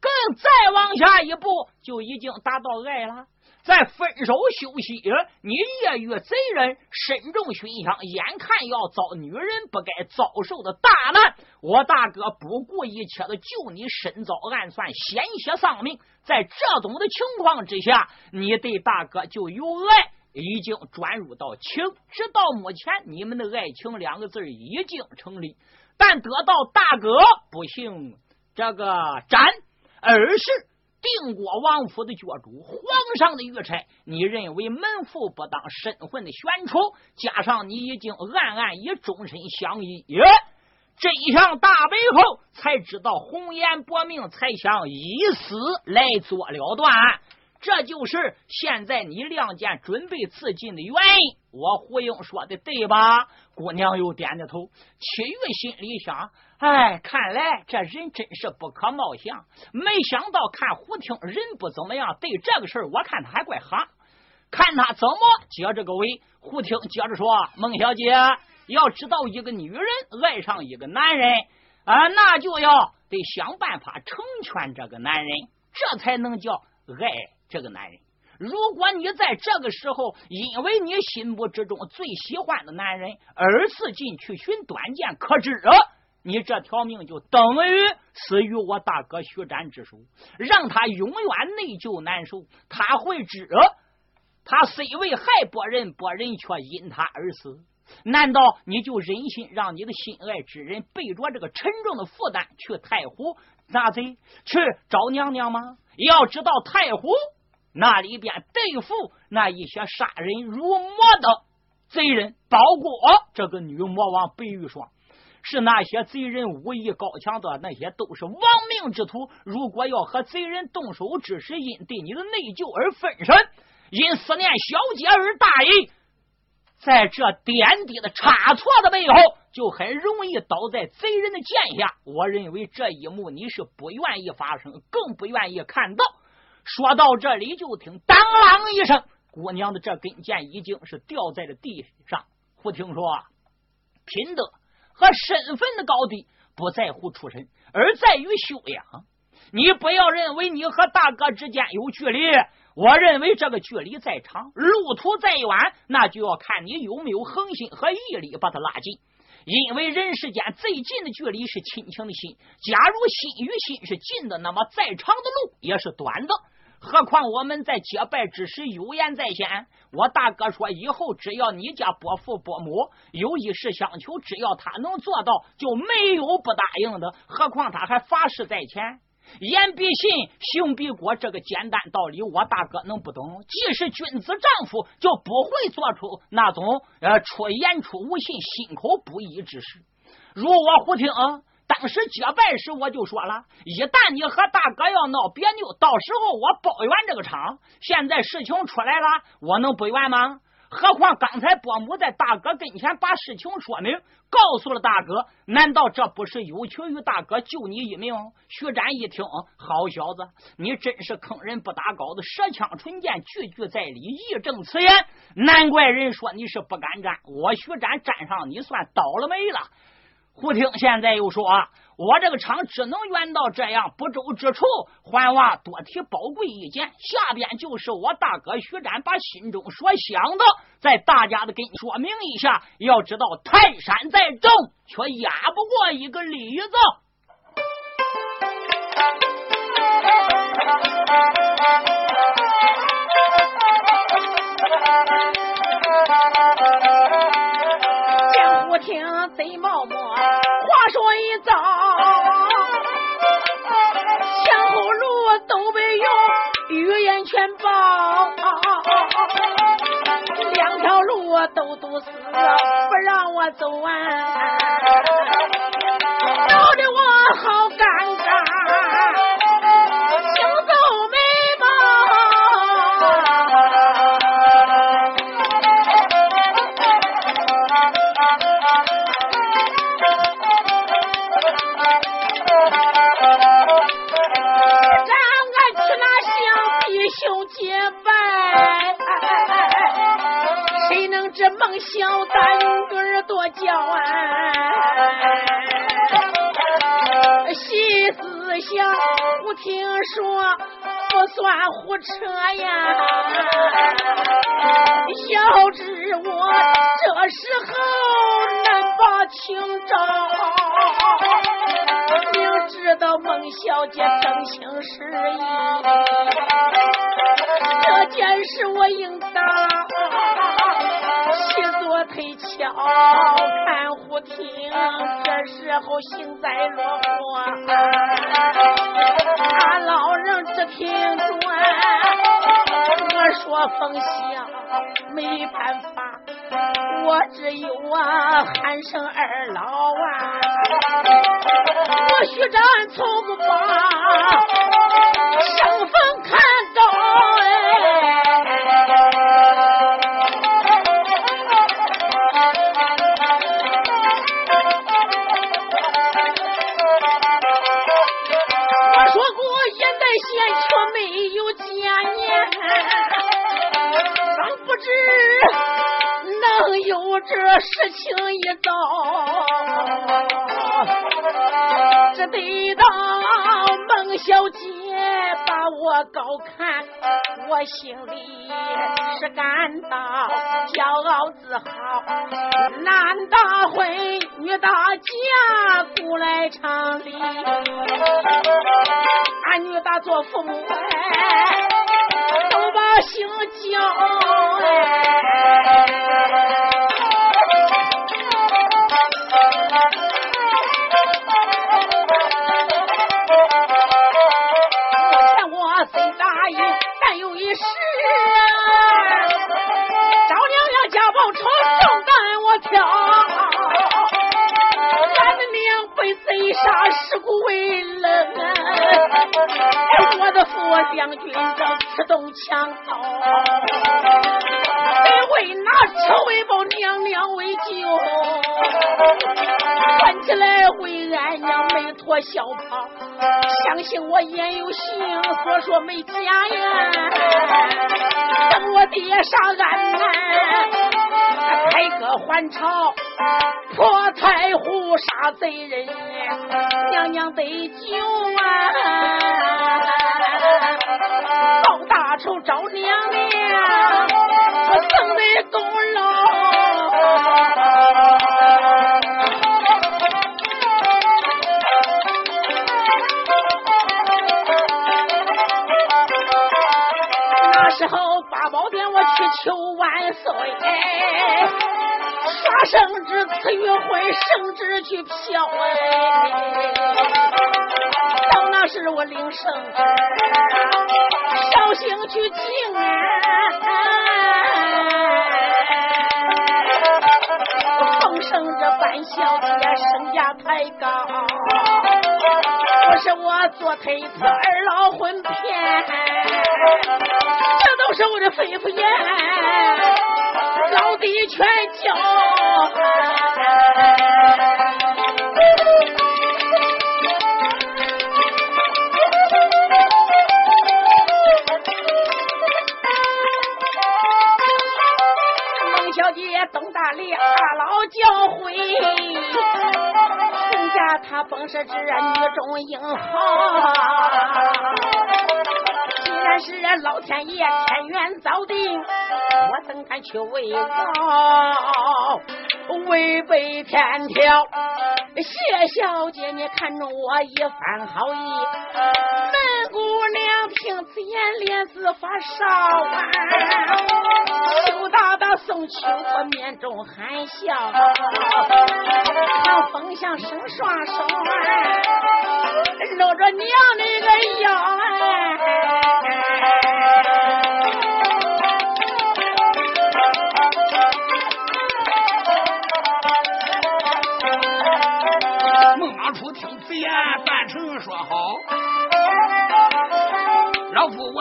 更再往下一步，就已经达到爱了。在分手休息，你夜遇贼人，身中熏香，眼看要遭女人不该遭受的大难，我大哥不顾一切的救你，身遭暗算，险些丧命。在这种的情况之下，你对大哥就有爱，已经转入到情。直到目前，你们的爱情两个字已经成立，但得到大哥不幸这个斩，而是定国王府的角主，皇上的御差。你认为门户不当，身份的悬殊，加上你已经暗暗以终身相依。真相大白后，才知道红颜薄命，才想以死来做了断。这就是现在你亮剑准备自尽的原因。我胡英说的对吧？姑娘又点着头。七月心里想：哎，看来这人真是不可貌相。没想到看胡听人不怎么样，对这个事儿，我看他还怪哈。看他怎么接这个尾。胡听接着说：“孟小姐。”要知道，一个女人爱上一个男人啊，那就要得想办法成全这个男人，这才能叫爱这个男人。如果你在这个时候，因为你心目之中最喜欢的男人，而自尽去寻短见，可知你这条命就等于死于我大哥徐展之手，让他永远内疚难受。他会知，他虽为害伯仁，伯仁却因他而死。难道你就忍心让你的心爱之人背着这个沉重的负担去太湖拿贼去找娘娘吗？要知道太湖那里边对付那一些杀人如魔的贼人，包括这个女魔王白玉霜，是那些贼人武艺高强的那些都是亡命之徒。如果要和贼人动手之时，因对你的内疚而分神，因思念小姐而大意。在这点滴的差错的背后，就很容易倒在贼人的剑下。我认为这一幕你是不愿意发生，更不愿意看到。说到这里，就听当啷一声，姑娘的这根剑已经是掉在了地上。胡听说，品德和身份的高低不在乎出身，而在于修养。你不要认为你和大哥之间有距离。我认为这个距离再长，路途再远，那就要看你有没有恒心和毅力把它拉近。因为人世间最近的距离是亲情的心，假如心与心是近的，那么再长的路也是短的。何况我们在结拜之时有言在先，我大哥说以后只要你家伯父伯母有一事相求，只要他能做到，就没有不答应的。何况他还发誓在前。言必信，行必果，这个简单道理，我大哥能不懂？既是君子丈夫，就不会做出那种呃出言出无信、心口不一之事。如我胡听，当时结拜时我就说了，一旦你和大哥要闹别扭，到时候我包圆这个场。现在事情出来了，我能不圆吗？何况刚才伯母在大哥跟前把事情说明，告诉了大哥，难道这不是有求于大哥救你一命？徐展一听，好小子，你真是坑人不打稿子，舌枪唇剑，句句在理，义正辞严。难怪人说你是不敢战，我徐展站上你算倒了霉了。胡听现在又说。我这个厂只能远到这样，不周之处，还望多提宝贵意见。下边就是我大哥徐展把心中所想的，在大家的跟说明一下。要知道，泰山再重，却压不过一个李子。钱包，两条路都堵死，不让我走完，搞得我好尴尬。小胆个多叫啊，细思想，我听说不算胡扯呀。小知我这时候难把情招，明知道孟小姐真心实意，这件事我应当我推敲，看胡听。这时候幸灾乐祸，俺老人只听着我说风香，没办法，我只有啊喊声二老啊，我徐长从不把高看，我心里是感到骄傲自豪。男大婚，女大嫁，古来常理。俺女大做父母哎，都把姓叫哎。两军正吃动枪刀，得为拿车为报，娘娘为救。看起来为俺娘没脱孝袍，相信我言有信，所说没假呀。等我爹杀俺呐，开歌还朝，破太湖杀贼人，娘娘得救啊！报大仇找娘娘，我赠的功劳。时候八宝殿我去求万岁，杀圣旨赐与会，圣旨去飘哎。到那时我领圣旨，绍兴去敬啊，奉圣旨办小姐升家抬高，不是我做推子二老婚骗。这都是我的肺腑言，老弟全教。孟小姐东大里大老教诲，人家他本是这女中英豪。但是老天爷天缘早定，我怎敢去违绕？违背天条。谢小姐，你看中我一番好意，门姑娘听此言脸色发烧啊！羞答答送去，我面中含笑，唐风向伸双手，搂着娘那个腰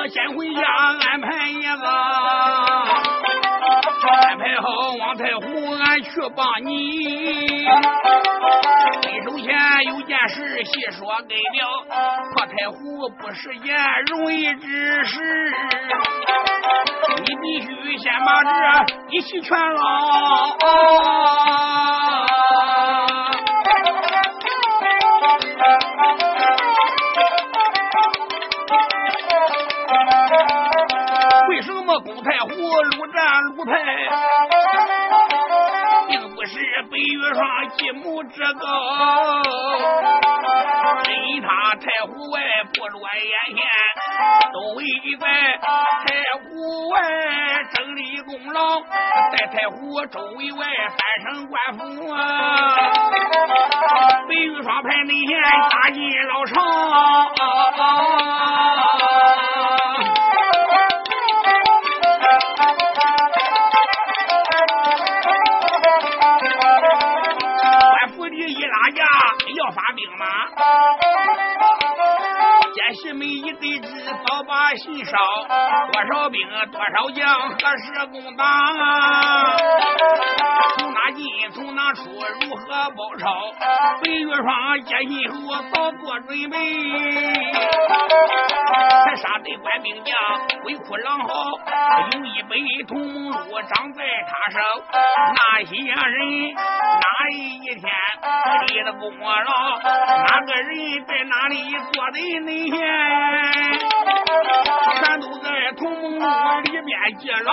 先回家安排一个，安排好王太虎，俺去帮你。首先有件事细说给了，破太湖不是件容易之事，你必须先把这一齐全捞。和公太虎撸战撸太，并不是北玉霜继母之高，因他太湖外不落眼线，都为怪太湖外整理功劳，在太湖周围外三省官府啊，北玉霜派内线打进老城。是每一对子早把心烧，多少兵多少将何时攻打？从哪进从哪出如何包抄？白玉霜接信后早做准备，官兵将鬼哭狼嚎，有一杯同盟路长在他手，那些人哪一天立了功劳？哪个人在哪里做的内线？全都在同盟路里面记牢，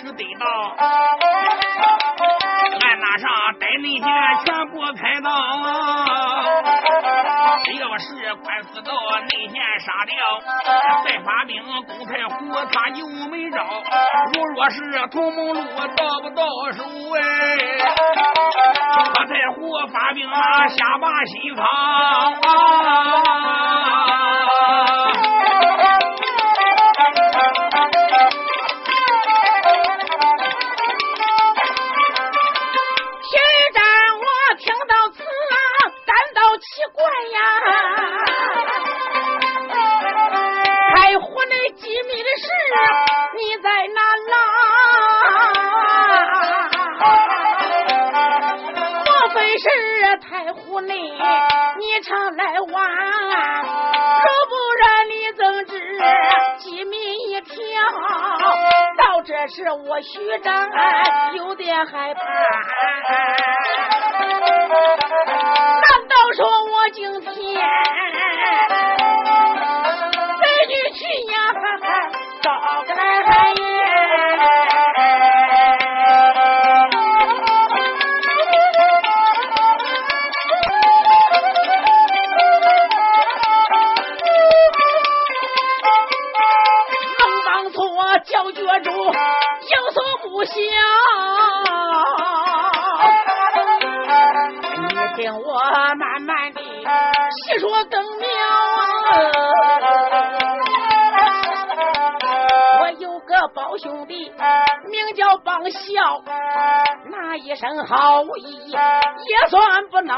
须得到，俺那上带内线全部开道。要是官司到内线杀掉，再发兵攻太湖，他就没招。如若是同盟路到不到手哎，他太湖发兵啊下把心肠啊！奇怪呀！太湖内机密的事，你在哪拿？莫非是太湖内你常来玩？若不然你怎知机密一条？到这时我徐正有点害怕。说我今天带你去呀？找个来好兄弟，名叫邦孝，那一身好意也算不孬。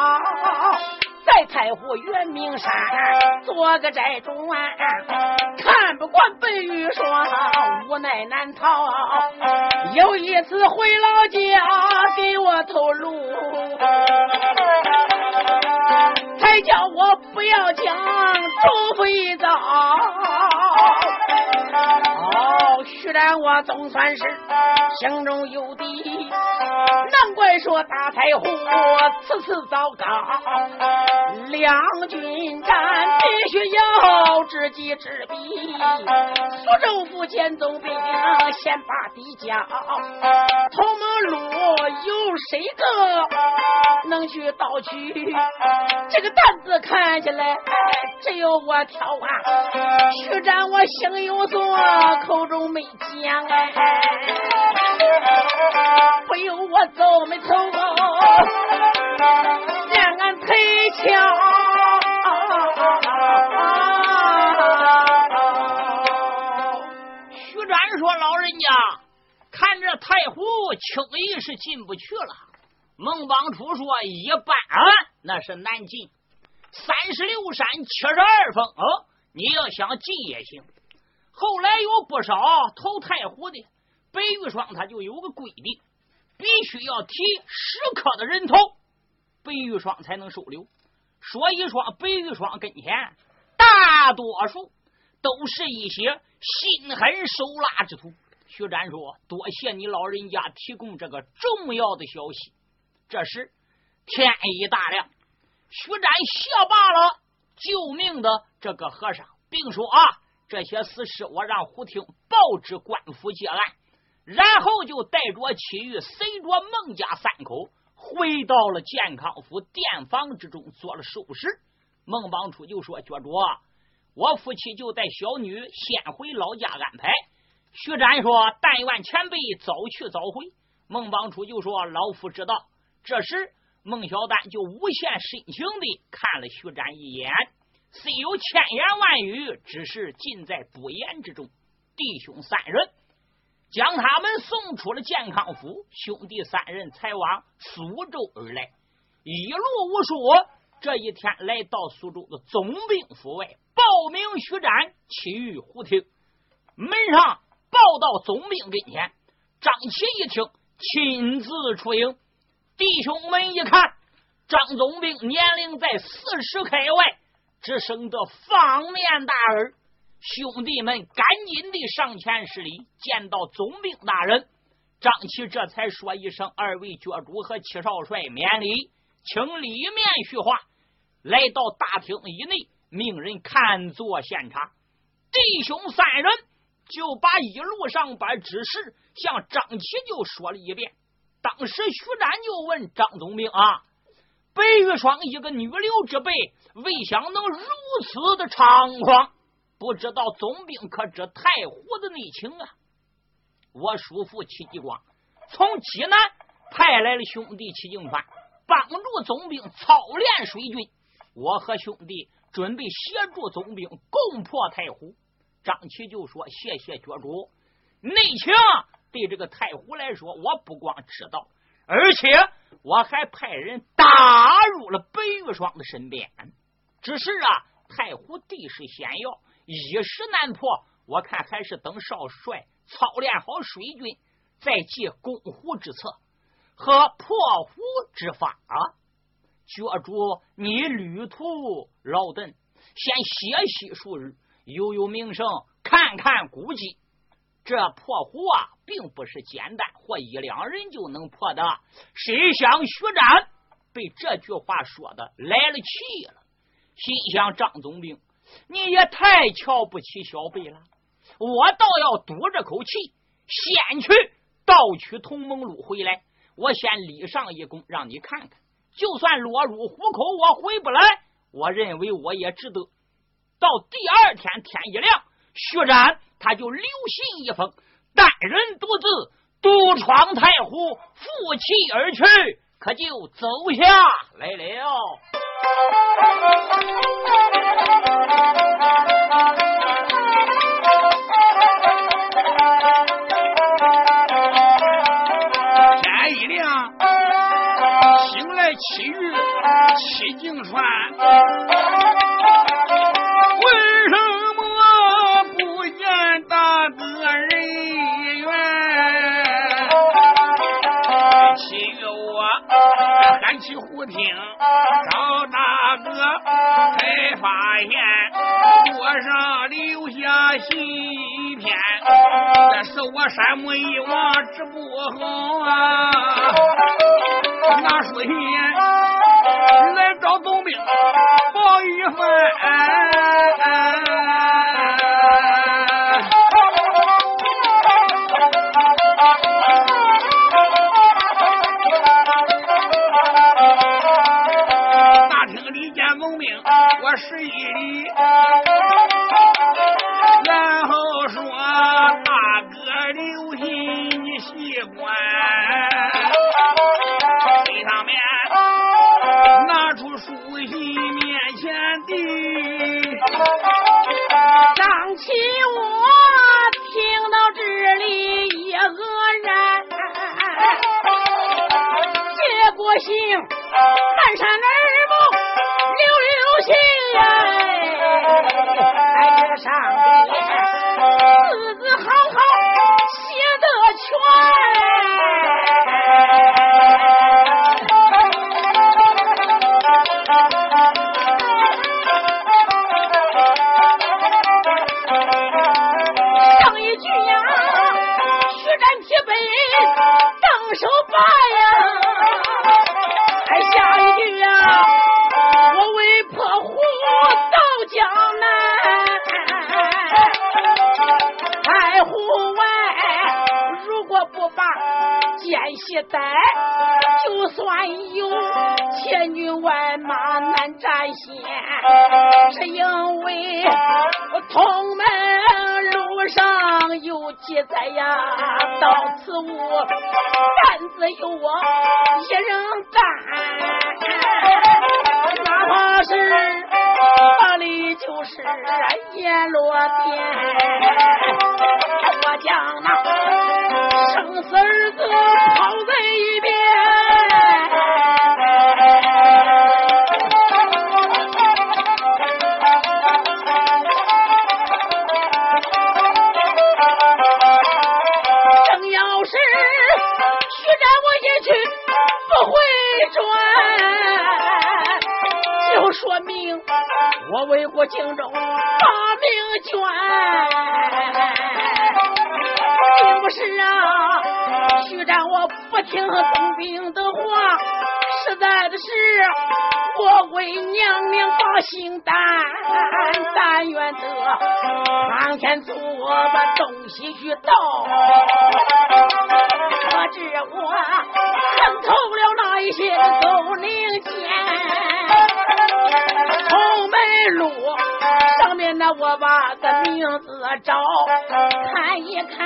在太湖圆明山做个寨主，看不惯白玉霜，无奈难逃。有一次回老家给我透露，才叫我不要将周飞遭。哦，虽然我总算是心中有底，难怪说大太湖次次糟糕。两军战必须要知己知彼，苏州府前总兵先把敌交，同盟路有谁个能去盗取？这个担子看起来只有我挑啊！徐战我心有所，口中没讲哎，不由我走没走。让俺赔枪。徐展说：“老人家，看这太湖轻易是进不去了。孟邦初说：一般那是难进，三十六山七十二峰，哦，你要想进也行。后来有不少投太湖的，白玉霜他就有个规定，必须要提十颗的人头。”白玉霜才能收留。所以说白玉霜跟前，大多数都是一些心狠手辣之徒。徐展说：“多谢你老人家提供这个重要的消息。”这时天一大亮，徐展谢罢了救命的这个和尚，并说：“啊，这些死事我让胡听报知官府结案。”然后就带着祁煜随着孟家三口回到了健康府店房之中做了收拾。孟邦初就说：“觉着，我夫妻就带小女先回老家安排。”徐展说：“但愿前辈早去早回。”孟邦初就说：“老夫知道。”这时，孟小丹就无限深情的看了徐展一眼，虽有千言万语，只是尽在不言之中。弟兄三人将他们送出了健康府，兄弟三人才往苏州而来，一路无说。这一天来到苏州的总兵府外，报名徐展，其余胡听。门上。报到总兵跟前，张琪一听，亲自出营。弟兄们一看，张总兵年龄在四十开外，只生得方面大耳。兄弟们赶紧的上前施礼，见到总兵大人，张琪这才说一声：“二位角主和七少帅免礼，请里面叙话。”来到大厅以内，命人看坐献茶。弟兄三人。就把一路上把指示向张琪就说了一遍。当时徐展就问张总兵啊：“白玉霜一个女流之辈，未想能如此的猖狂，不知道总兵可知太湖的内情啊？”我叔父戚继光从济南派来了兄弟戚敬川，帮助总兵操练水军。我和兄弟准备协助总兵攻破太湖。张琪就说：“谢谢角主，内情对这个太湖来说，我不光知道，而且我还派人打入了白玉霜的身边。只是啊，太湖地势险要，一时难破。我看还是等少帅操练好水军，再计攻湖之策和破湖之法啊。角主，你旅途劳顿，先歇息数日。”悠悠名声，看看古迹，这破壶啊，并不是简单或一两人就能破的。谁想徐展被这句话说的来了气了，心想张总兵，你也太瞧不起小辈了。我倒要赌这口气，先去盗取同盟路回来，我先立上一功，让你看看，就算落入虎口，我回不来，我认为我也值得。到第二天天一亮，徐展他就留信一封，单人独自独闯太湖，负气而去，可就走下来了。天一亮，醒来七日七经传。听赵大哥，才发现桌上留下信片，那是我山木一往直不好啊！拿书信来找总兵报一番。十一里，奸细带，就算有千军万马难战先，是因为同门路上有记载呀，到此物担子有我一人担，哪怕是是阎罗殿，我将那生死儿子抛在我为国荆州把命捐，并不是啊，徐战我不听总兵的话，实在的是我为娘娘把心担，但愿得苍天做把东西去到，可知我看透了那一些狗零件，路上面呢，我把个名字找，看一看。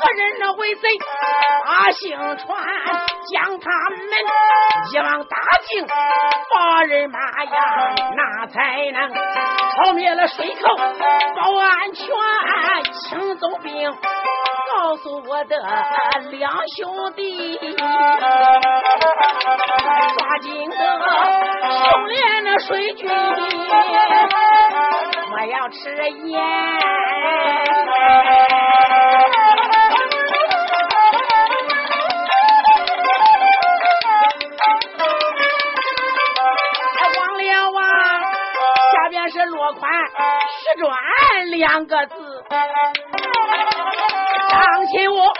何人那为贼把姓传，将他们一网打尽，把人马呀，那才能消灭了水寇，保安全，请走兵，告诉我的两兄弟，抓紧的修炼那水军，我吃盐。忘了啊，下边是落款石砖两个字，张起我黄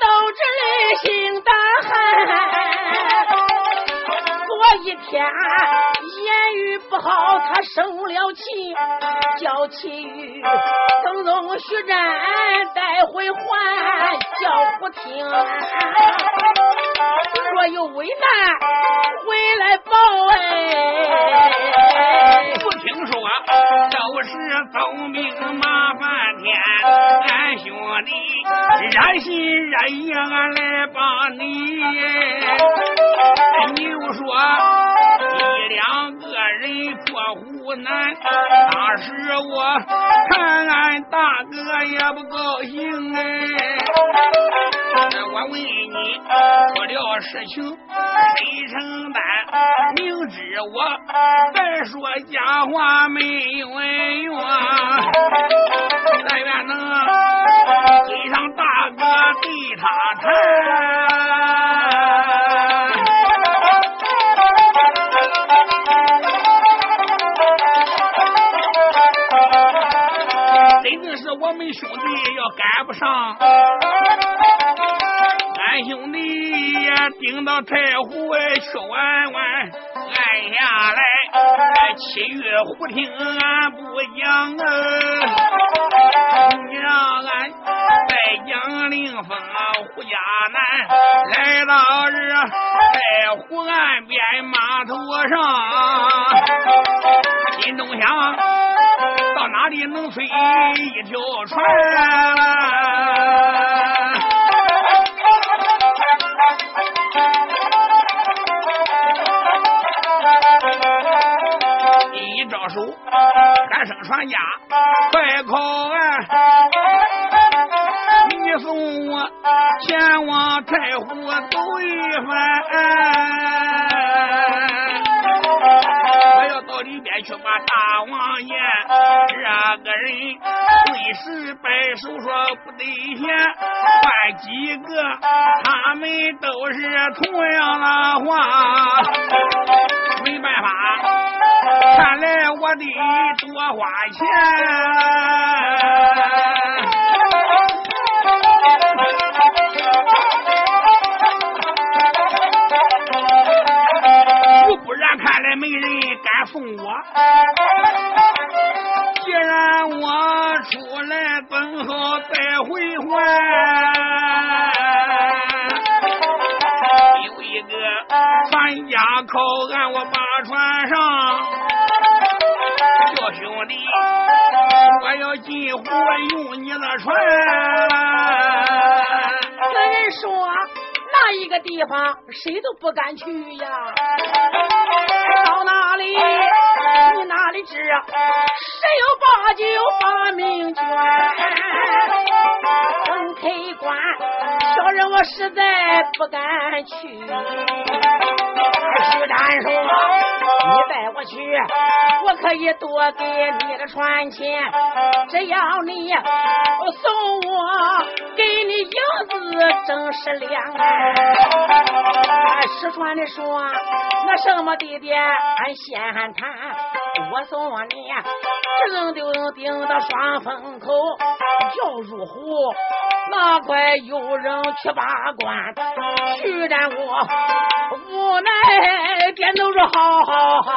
豆之类心胆寒，昨一天言语好，他生了气，叫其余更容徐战带回还，叫不听。若有危难，回来报哎。不听说都是总兵麻烦天，俺兄弟热心热意俺来帮你。你又说湖南，当时我看俺大哥也不高兴哎。我问你，出了事情谁承担？明知我再说假话没有用，但愿能追上大哥对他谈。我们兄弟要赶不上。俺兄弟也顶到太湖哎，去玩玩，按下来。七月胡听俺不讲啊，你让俺再讲灵峰胡家南，来到这太湖岸边码头上，心中想哪里能飞一条船？一招手，喊声船家，人对时摆手说不得闲，换几个他们都是同样的话，没办法，看来我得多花钱。谁都不敢去呀，到哪里去哪里知？十有八九把命卷？人我实在不敢去。徐丹说：“你带我去，我可以多给你个船钱，只要你送我给你银子整十两。”失传的说：“那什么地点俺先谈，我送你正定定到双峰口，要入虎。”哪怪有人去把关？虽然我无奈点头说：好好好，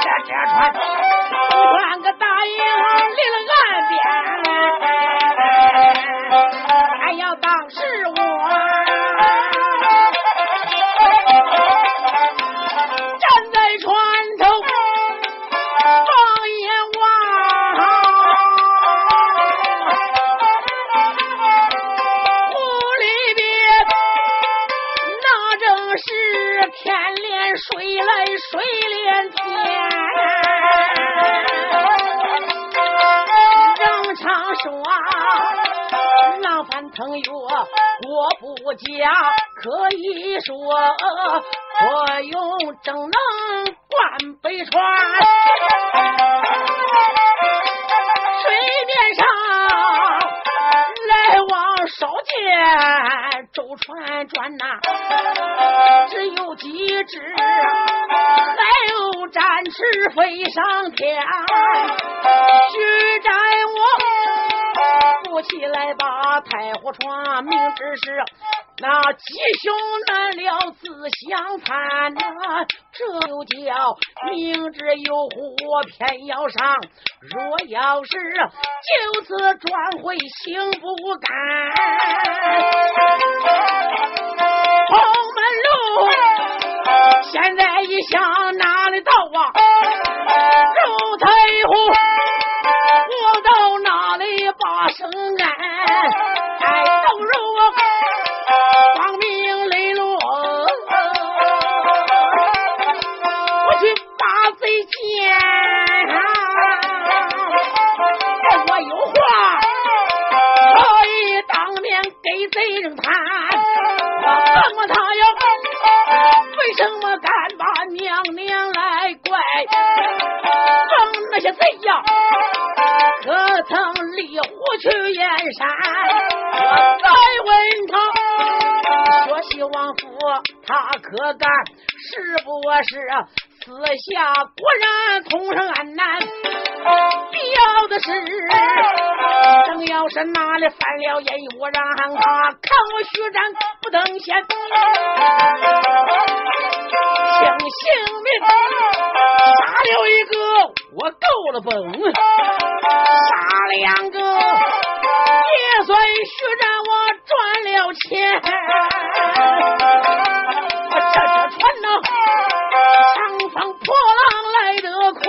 这这船换个大营离了岸边，还要当时我水连天，人常说浪翻腾越过不佳，可以说我用正能灌北川，水少见，舟船转呐，只有几只。展翅飞上天，徐展我扶起来吧太湖船，明知是那吉凶难料自相残呐，这就叫明知有祸偏要上，若要是就此转回心不甘，红门路。现在一想哪里到啊？去燕山？我再问他，说西王府他可干？是不是？四下果然通上安南，必要的是，正要是哪里犯了烟雾，让他看我徐展不等闲，请性命杀了一个，我够了本，杀两个也算徐展我赚了钱，这船呢？长风破浪来得快，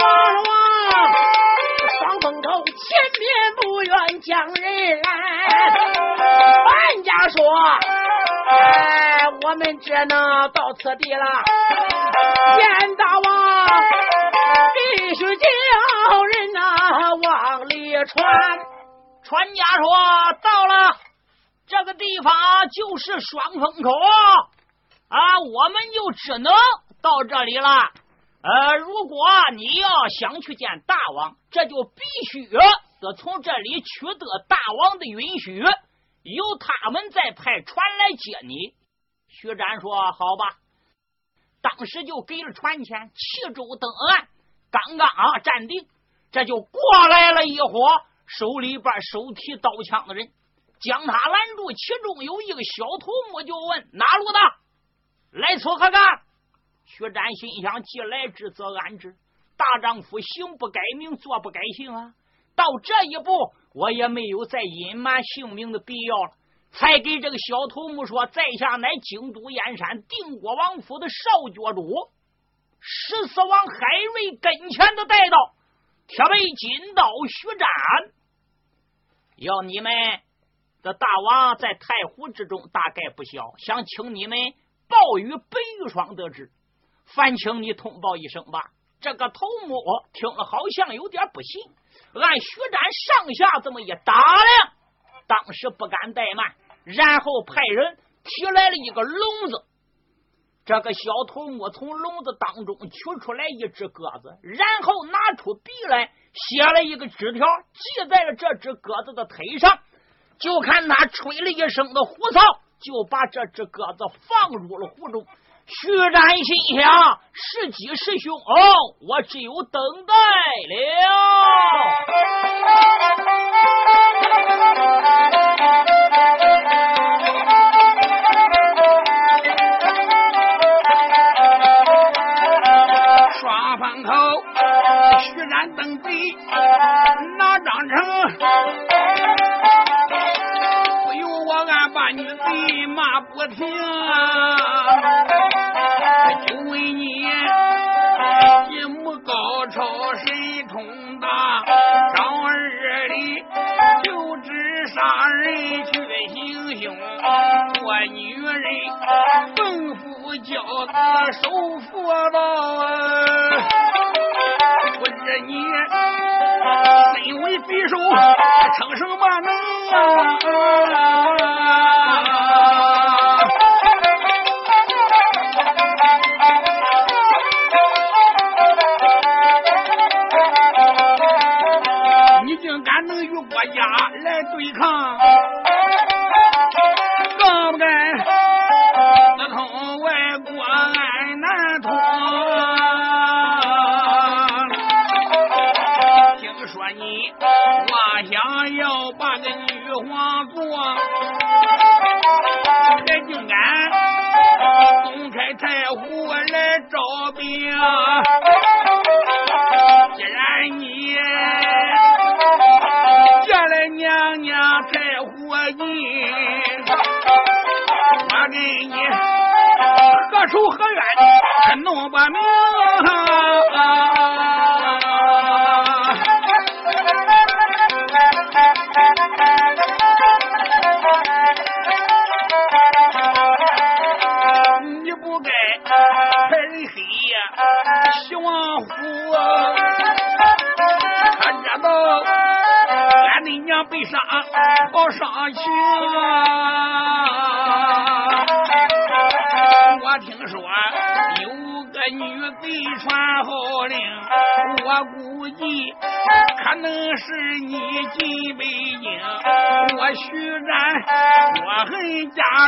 望望双峰口前面不远将人来。万家说：“哎，我们只能到此地了。”严大王必须叫人呐往里传。船家说到了。这个地方就是双峰口啊，我们就只能到这里了。呃，如果你要想去见大王，这就必须得从这里取得大王的允许，由他们再派船来接你。徐展说：“好吧。”当时就给了船钱，弃舟登岸。刚刚啊站定，这就过来了一伙手里边手提刀枪的人。将他拦住，其中有一个小头目，就问：“哪路的？来此何干？”徐展心想：既来之则安之，大丈夫行不改名，坐不改姓啊！到这一步，我也没有再隐瞒姓名的必要了。才给这个小头目说：“在下乃京都燕山定国王府的少角主，十四王海瑞跟前的带刀，铁背金刀徐展，要你们这大王在太湖之中大概不小，想请你们报与白玉霜得知，烦请你通报一声吧。”这个头目听了，好像有点不信。按徐展上下这么一打量，当时不敢怠慢，然后派人提来了一个笼子。这个小头目从笼子当中取出来一只鸽子，然后拿出笔来写了一个纸条，系在了这只鸽子的腿上。就看他吹了一声的胡哨，就把这只鸽子放入了湖中。徐展心想：是吉是凶，我只有等待了。不停。就问你一目高超神通大，张二里就知杀人去行凶，做女人奉父教他守佛道啊。不知你身为匕首，称什么能？啊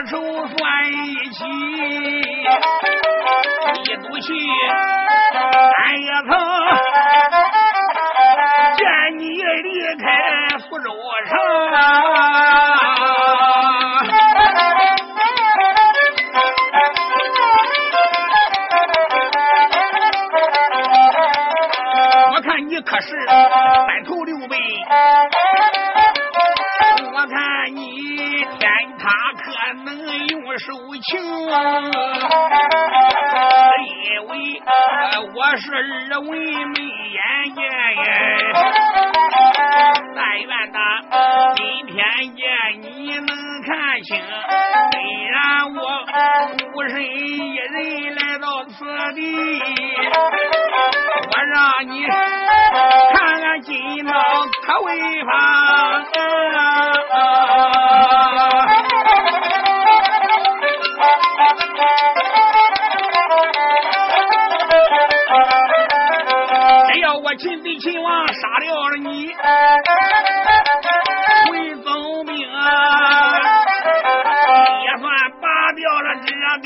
出。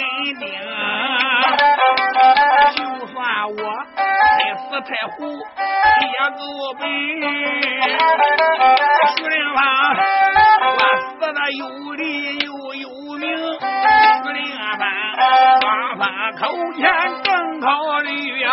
这根钉。就算我太死太虎也够本，徐令芳我死的有理又有名，徐令芳双方口前正考虑呀。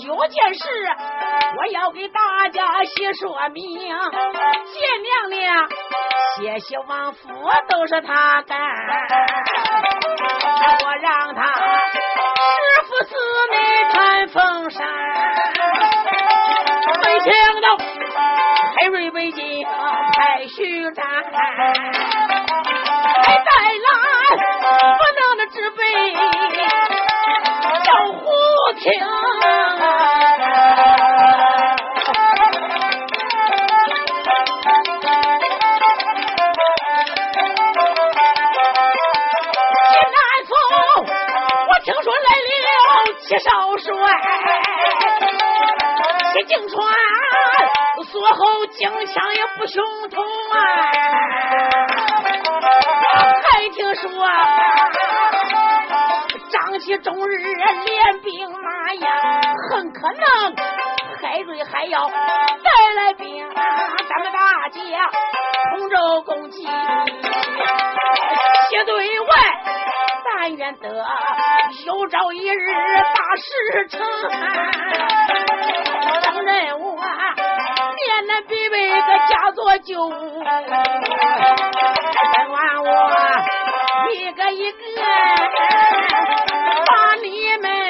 有件事我要给大家细说明，见娘娘。谢谢王府都是他干，我让他师傅姊妹看风山，没想到海瑞北京派徐展，七少帅，七警川，锁后警枪也不雄通啊！还听说张起中日练兵马呀，很可能海瑞还要带来兵，咱们大家同舟共济，斜对外。但愿得有朝一日大事成，等任务啊，面难必为个家作酒，等完我一个一个把你们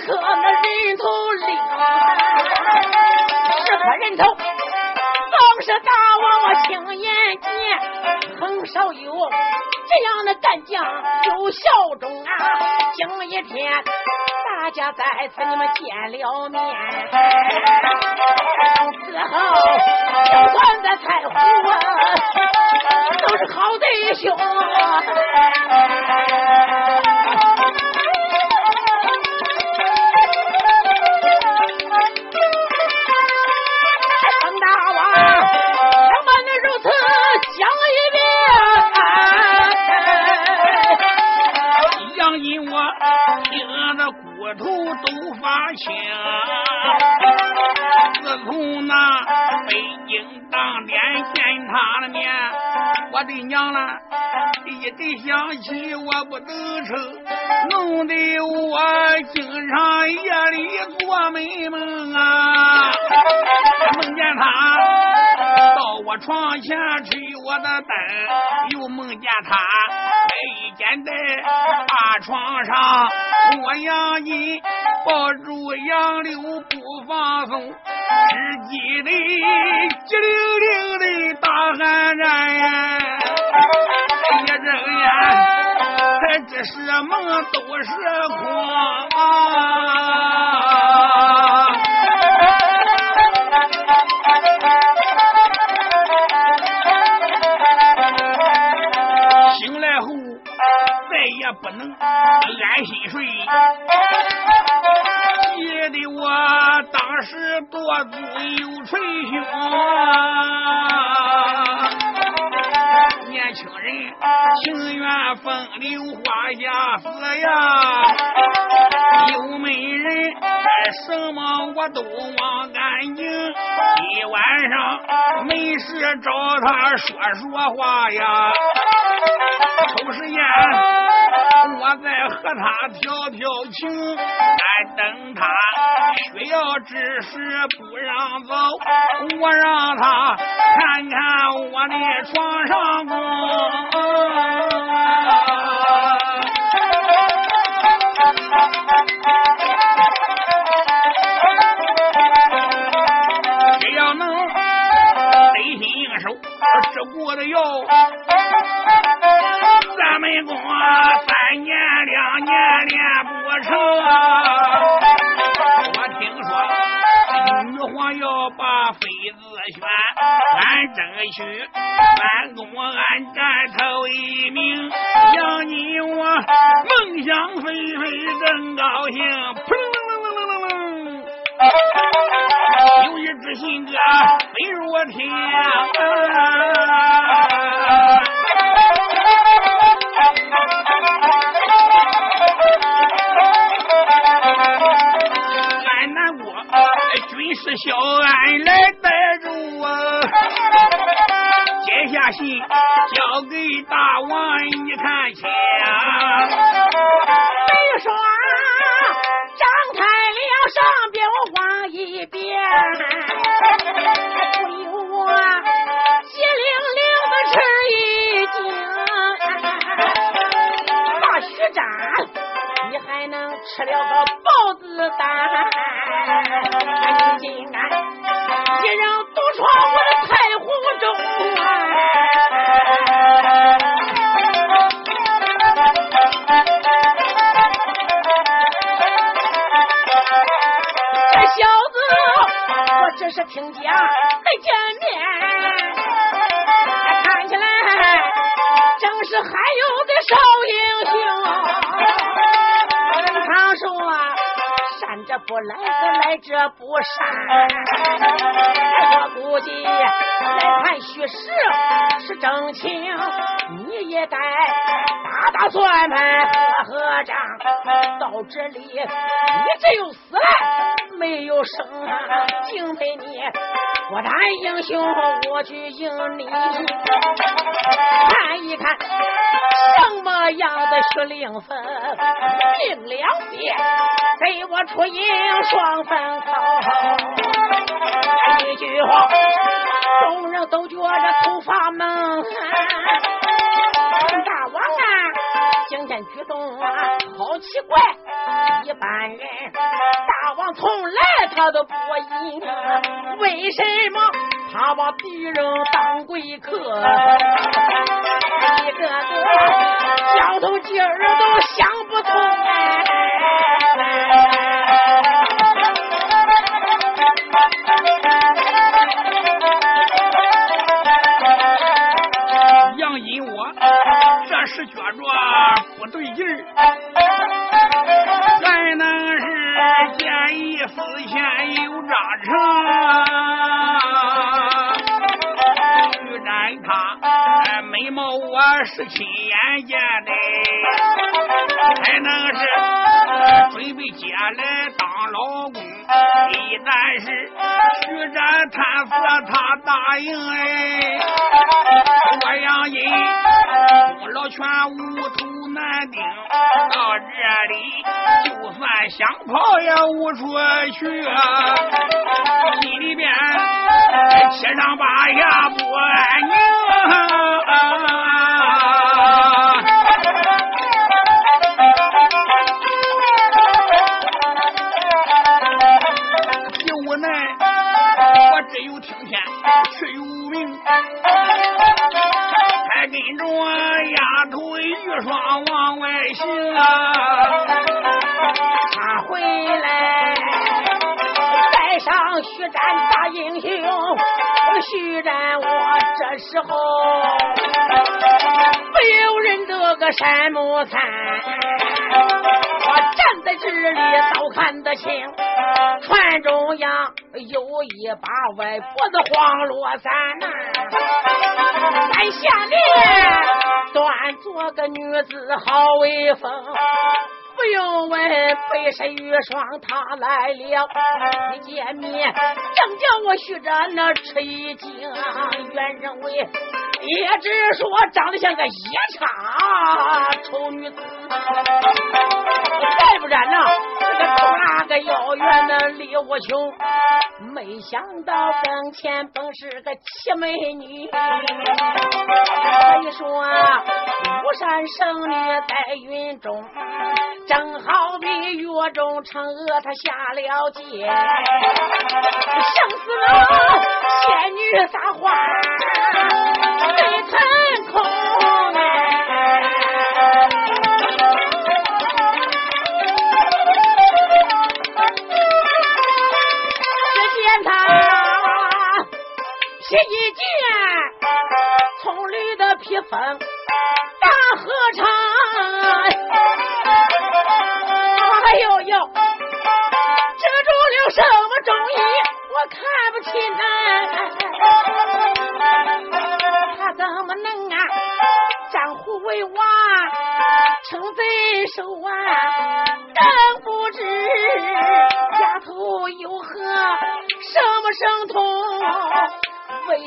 阿宝是和那人头领，是可人头，总是大王我亲眼见，很少有这样的干将有效忠啊！今一天大家在此你们见了面，此后就算在太湖啊。都是好弟兄，骨头都发青。自从那北京当年见他的面，我的娘了，一得想起我不得逞，弄得我经常夜里做美梦啊，梦见他到我床前吹我的灯，又梦见他一间在大床上，我杨金抱住杨柳不放松。只记得激灵灵的大寒战呀，一睁眼才知是梦都是空啊！不能安心睡。记得我当时多足有捶胸，年轻人情愿风流花下死呀，有美人干什么我都忘干净，一晚上没事找他说说话呀，抽时间我再和他调调情，在等他。需要之时不让走，我让他看看我的床上功。只要能得心应手，吃过的药，咱们公三年两年练不成。我听说女皇要把妃子选，俺争取俺公俺占头一名。声响飞飞真高兴，砰，有一只信鸽飞入我天。俺南国军师小安来带住啊，接下信交给大王，你看清。说张开了上边我望一遍，不由我血淋淋的吃一惊。大虚战，你还能吃了个豹子胆？你竟然一人独闯我的太湖中只是听讲没见面，看起来正是还有个少英雄。常说善者不来，来者不善。我估计来看虚实是真情，你也该打打算盘，合合账。到这里，你只有死了，没有生。敬佩你，不但英雄，我去迎你。看一看什么样的血灵粉，命两边给我出营双分口。一句话，众人都觉着头发蒙。大啊，今天举动啊，好奇怪！一般人大王从来他都不应，为什么他把敌人当贵客？一个个交头劲儿都想不通是觉着不对劲儿，还能是见异思前有诈成。徐展他眉毛我是亲眼见的，还能是准备接来当老公。一旦是徐展贪死，他答应哎。我杨银功劳全无，头难顶。到这里，就算想跑也无处去啊！心里边七上八下不安宁徐展大英雄，徐展我这时候没有人得个山木山，我站在这里倒看得清，船中央有一把歪脖子黄罗伞呐，在下面端坐个女子好威风。不用问，背身玉霜他来了。一见面，正叫我徐着那吃一惊。原认为也只说长得像个夜叉丑女子，再不然呢，个头那个遥远的李无穷。没想到跟前本是个奇美女，所以说巫山圣女在云中。正好比月中嫦娥，她下了界，生死了仙女撒花没成空起一件葱绿的披风大合唱。哎呦呦，遮住了什么中医？我看不清哎。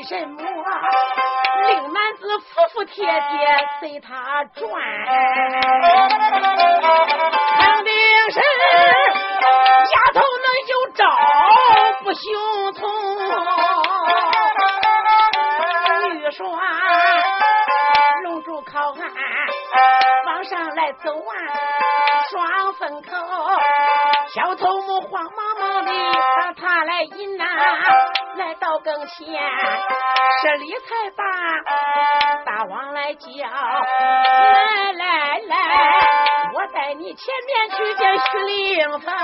什么令男子服服帖帖随他转？肯定是丫头能有招不雄从。玉刷龙珠靠岸，往上来走啊，双分口，小头目慌忙忙的把他来引呐，来到跟前，这里才把大王来叫，来来来，我带你前面去见徐令芳，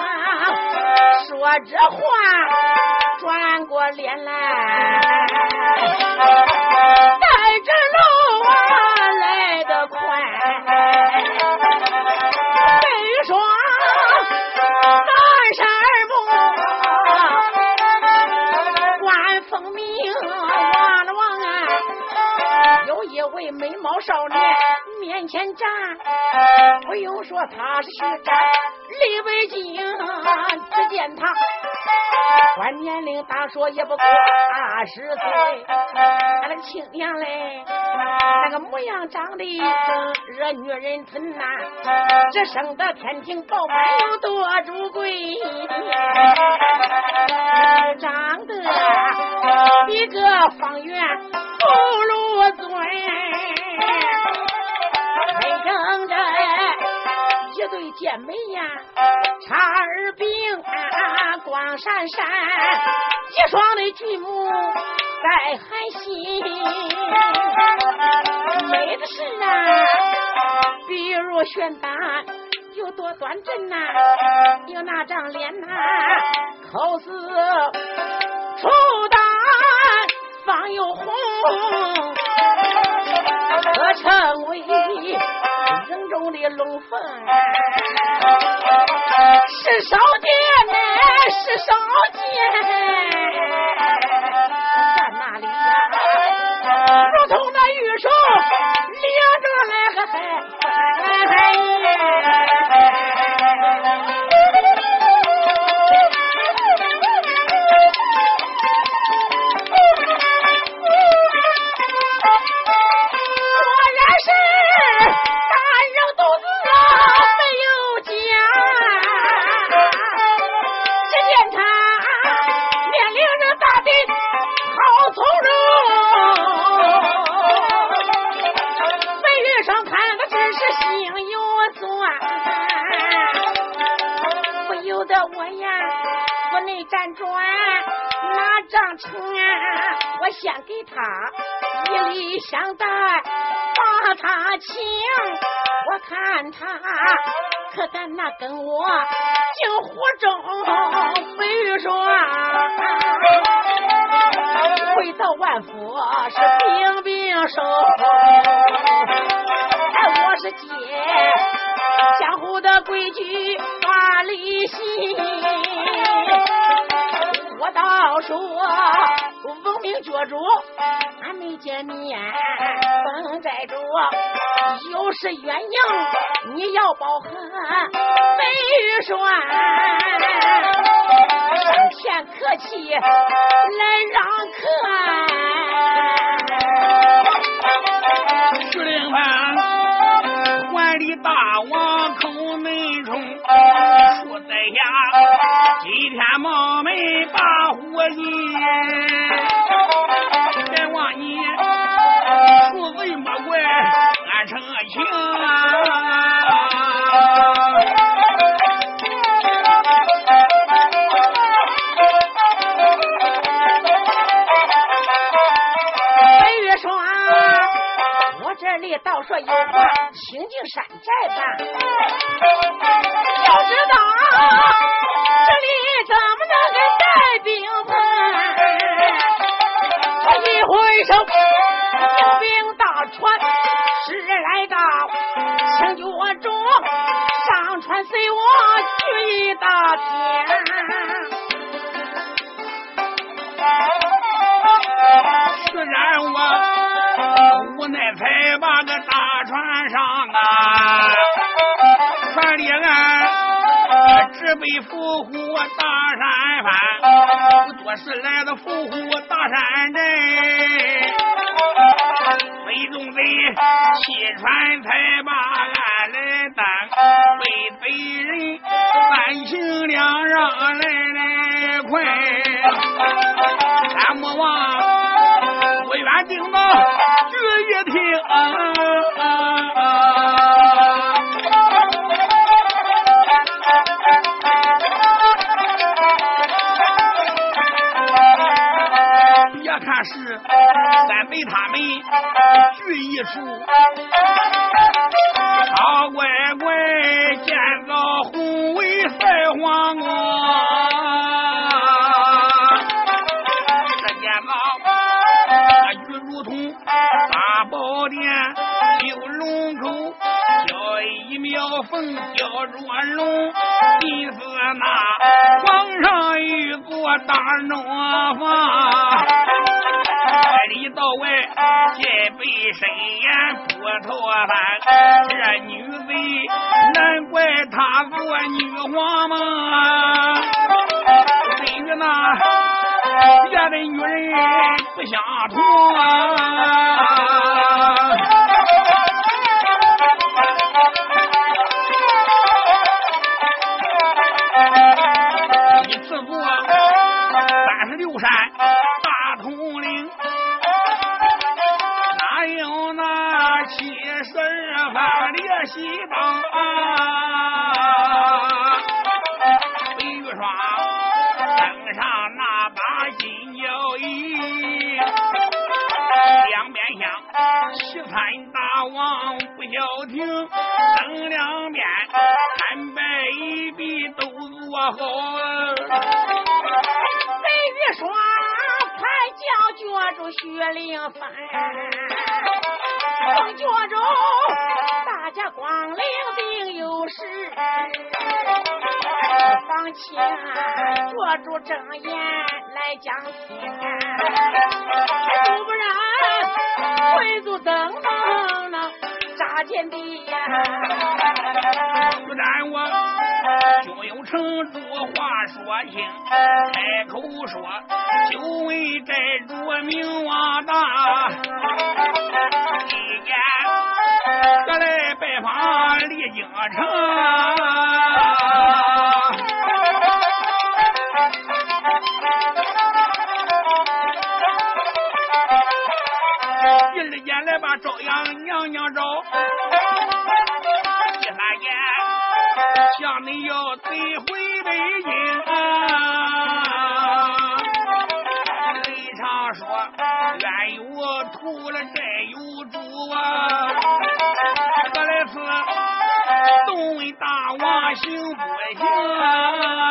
说着话转过脸来，带着路位美貌少年面前站，不用说他是徐展李为京，只见他。观年龄大说也不过二十岁，他那个亲娘嘞，那个模样长得正惹女人疼呐，这生得天庭宝冠有多珠贵，长得比个方圆不如尊，黑整着一对健美呀，叉儿柄啊，光闪闪，一双的巨目在含心，美的是啊，比如玄丹有多端正呐、有那张脸呐、口似楚丹方又红，可称为人中的龙凤，是少见呐，是少见，在那里呀，如同那玉手连着来个果我先给他一礼相待，把他请，我看他可敢那跟我进湖中，飞玉说回到万福是兵兵手，哎，我是接江湖的规矩把理信。我倒说文明角主，俺没见面，本寨主又是鸳鸯，你要保和美玉栓，上前客气来让客。徐令芳，管理大王口内冲，说在下几天冒昧把火引，别忘你恕罪莫怪俺成情啊。这里倒说有话，请进山寨吧。要知道这里怎么能跟带兵盘？我一回首，有兵大船是来到，请脚中上船随我去一大天。虽然我无奈才把个大船上啊，日被伏虎大山翻，多时来到伏虎大山镇，北中贼弃船才把案来担，被贼人三情两让来来困，三魔王不愿定到聚一处，好乖乖建造宏伟赛皇宫，这建造就如同八宝殿，有龙口，叫一苗凤，叫着龙，你是那皇上一座大龙房。一眼，不脱单。这女贼难怪她做女皇嘛，真与那别的女人不相同啊。脚住薛灵帆，放脚住。家光临定有时，房前坐住睁眼来讲亲，不不然贵族登门那扎见地呀。不然我胸有成竹话说清，开口说就为寨主名望大，一见。我来拜访李京城，第二天来把朝阳娘娘找，向你要得回北京。啊李常说，冤有头了，债有主啊。是东问大王行不行？啊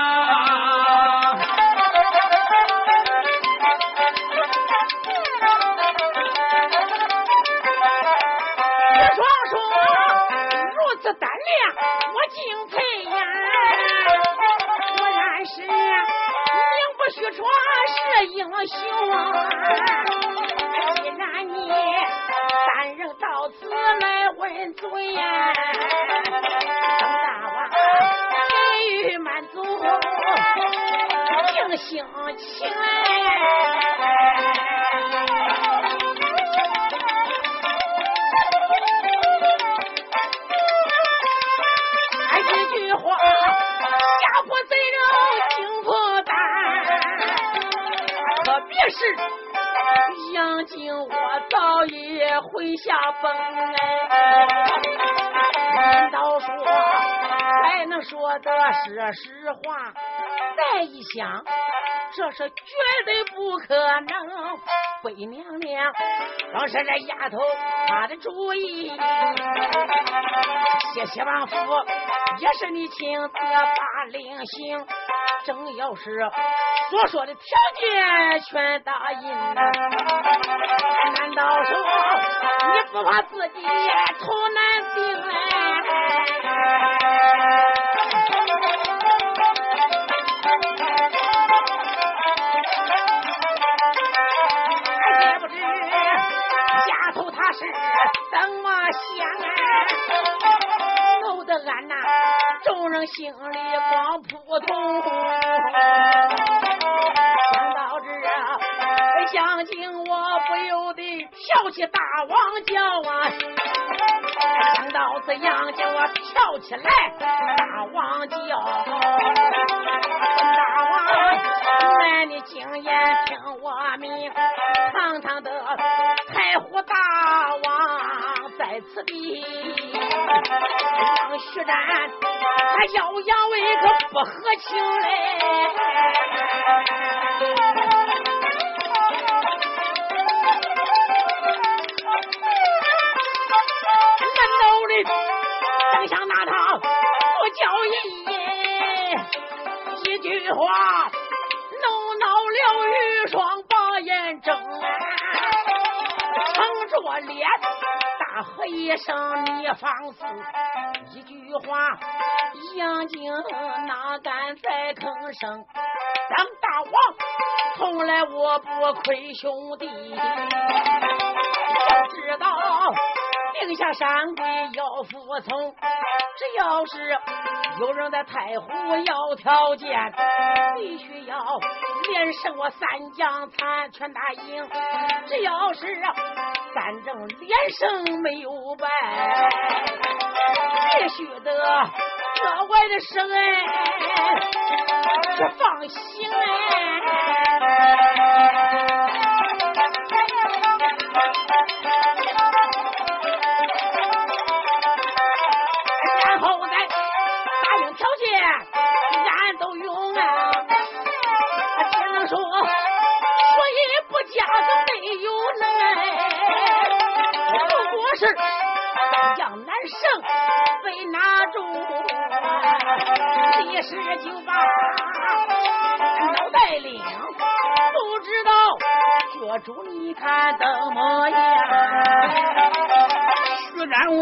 我敬佩呀！果然是名不虚传，是英雄啊！既然你三人到此来。问罪呀，邓大王给予满足，尽心情来。别是。杨靖，我早已回下风哎，难道说还能说的是实话？再一想，这是绝对不可能。灰娘娘，若是这丫头她的主意，谢谢王府也是你亲自把令行，正要是。所说的条件全答应，难道说你不怕自己头难定？也不知丫头她是怎么想，弄得俺呐众人心里光扑通。想到这，将军我不由得跳起大王叫啊！想到这样，叫我跳起来大王叫。大王，来你经验听我命，堂堂的太湖大王在此地，让徐展他耀扬为个不合情嘞。正想拿他不叫一一句话，弄恼了玉霜把眼睁，撑着脸大喝一声：“你放肆！”一句话，杨静哪敢再吭声？当大王，从来我不亏兄弟，知道。定下山规要服从，只要是有人在太湖要条件，必须要连胜我三将参全打赢。只要是三正连胜没有败，必须得额外的胜哎，这放心哎。家都没有来，不过是杨南胜被拿住，一时就把脑袋领，不知道学主你看怎么样？虽然我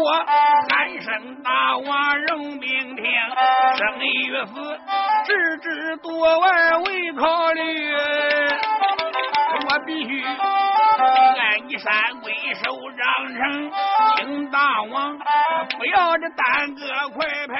三声大王任命听，生与死置之度外未考虑。我必须。按你山归守让城，请大王不要这耽搁，快派